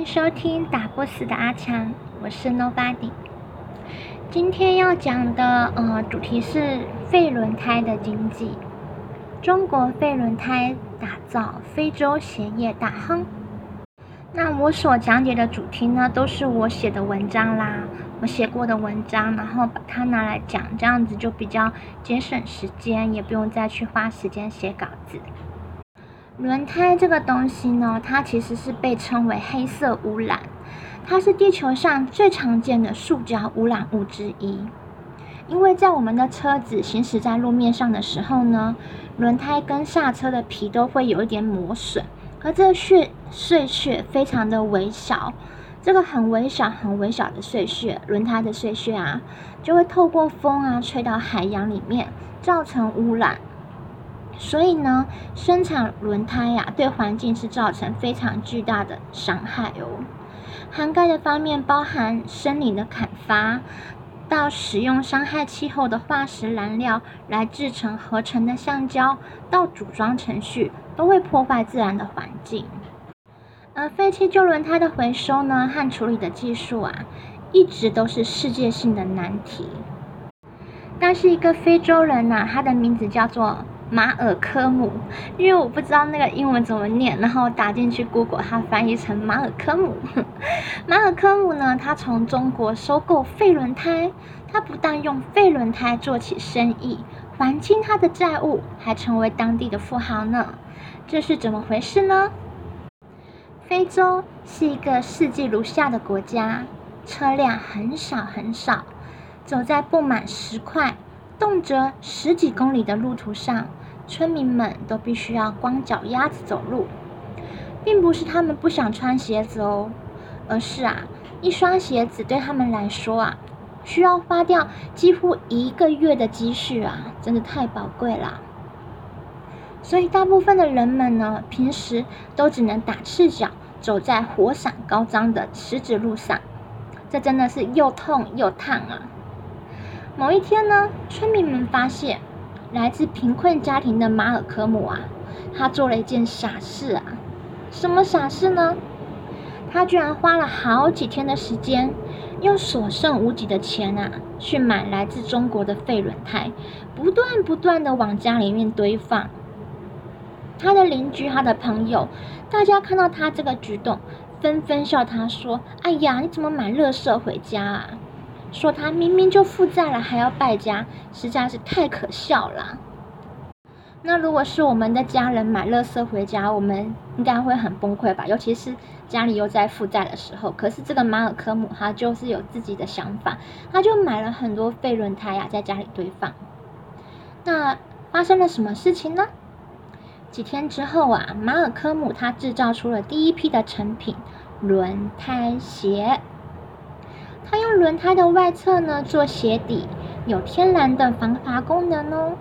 迎收听打不死的阿强，我是 Nobody。今天要讲的呃主题是废轮胎的经济。中国废轮胎打造非洲鞋业大亨。那我所讲解的主题呢，都是我写的文章啦，我写过的文章，然后把它拿来讲，这样子就比较节省时间，也不用再去花时间写稿子。轮胎这个东西呢，它其实是被称为黑色污染，它是地球上最常见的塑胶污染物之一。因为在我们的车子行驶在路面上的时候呢，轮胎跟刹车的皮都会有一点磨损，而这屑碎屑非常的微小，这个很微小、很微小的碎屑，轮胎的碎屑啊，就会透过风啊吹到海洋里面，造成污染。所以呢，生产轮胎呀，对环境是造成非常巨大的伤害哦。涵盖的方面包含森林的砍伐，到使用伤害气候的化石燃料来制成合成的橡胶，到组装程序，都会破坏自然的环境。而废弃旧轮胎的回收呢和处理的技术啊，一直都是世界性的难题。但是一个非洲人呐，他的名字叫做。马尔科姆，因为我不知道那个英文怎么念，然后打进去 Google，它翻译成马尔科姆。马尔科姆呢，他从中国收购废轮胎，他不但用废轮胎做起生意，还清他的债务，还成为当地的富豪呢。这是怎么回事呢？非洲是一个四季如夏的国家，车辆很少很少，走在不满十块，动辄十几公里的路途上。村民们都必须要光脚丫子走路，并不是他们不想穿鞋子哦，而是啊，一双鞋子对他们来说啊，需要花掉几乎一个月的积蓄啊，真的太宝贵了。所以大部分的人们呢，平时都只能打赤脚走在火伞高张的石子路上，这真的是又痛又烫啊。某一天呢，村民们发现。来自贫困家庭的马尔科姆啊，他做了一件傻事啊！什么傻事呢？他居然花了好几天的时间，用所剩无几的钱啊，去买来自中国的废轮胎，不断不断的往家里面堆放。他的邻居、他的朋友，大家看到他这个举动，纷纷笑他说：“哎呀，你怎么买乐色回家啊？”说他明明就负债了，还要败家，实在是太可笑了。那如果是我们的家人买乐色回家，我们应该会很崩溃吧？尤其是家里又在负债的时候。可是这个马尔科姆他就是有自己的想法，他就买了很多废轮胎呀，在家里堆放。那发生了什么事情呢？几天之后啊，马尔科姆他制造出了第一批的成品轮胎鞋。它用轮胎的外侧呢做鞋底，有天然的防滑功能哦。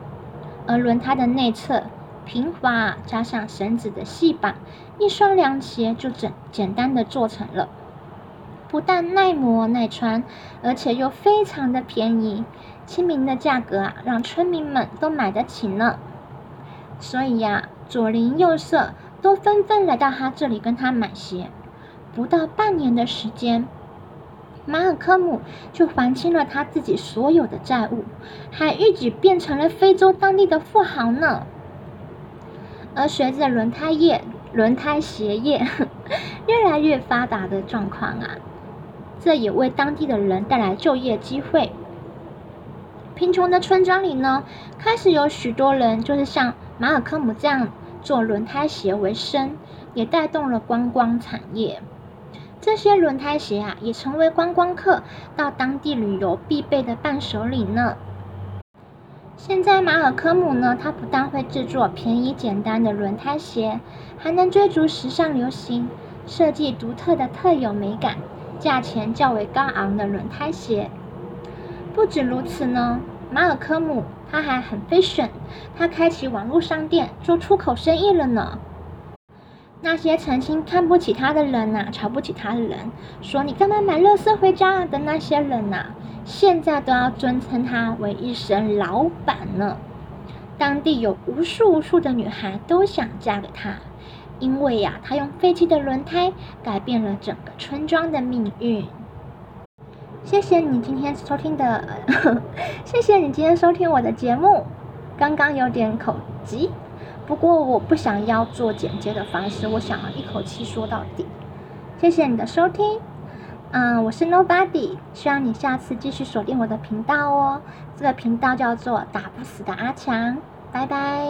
而轮胎的内侧平滑，加上绳子的细绑，一双凉鞋就整简单的做成了。不但耐磨耐穿，而且又非常的便宜，亲民的价格啊，让村民们都买得起呢。所以呀，左邻右舍都纷纷来到他这里跟他买鞋。不到半年的时间。马尔科姆就还清了他自己所有的债务，还一举变成了非洲当地的富豪呢。而随着轮胎业、轮胎鞋业 越来越发达的状况啊，这也为当地的人带来就业机会。贫穷的村庄里呢，开始有许多人就是像马尔科姆这样做轮胎鞋为生，也带动了观光产业。这些轮胎鞋啊，也成为观光客到当地旅游必备的伴手礼呢。现在马尔科姆呢，它不但会制作便宜简单的轮胎鞋，还能追逐时尚流行，设计独特的特有美感、价钱较为高昂的轮胎鞋。不止如此呢，马尔科姆它还很 fashion，它开启网络商店做出口生意了呢。那些曾经看不起他的人呐，瞧不起他的人，说你干嘛买乐色回家的那些人呐，现在都要尊称他为一声老板呢。当地有无数无数的女孩都想嫁给他，因为呀，他用废弃的轮胎改变了整个村庄的命运。谢谢你今天收听的，谢谢你今天收听我的节目。刚刚有点口急，不过我不想要做剪接的方式，我想要一口气说到底。谢谢你的收听，嗯，我是 Nobody，希望你下次继续锁定我的频道哦。这个频道叫做打不死的阿强，拜拜。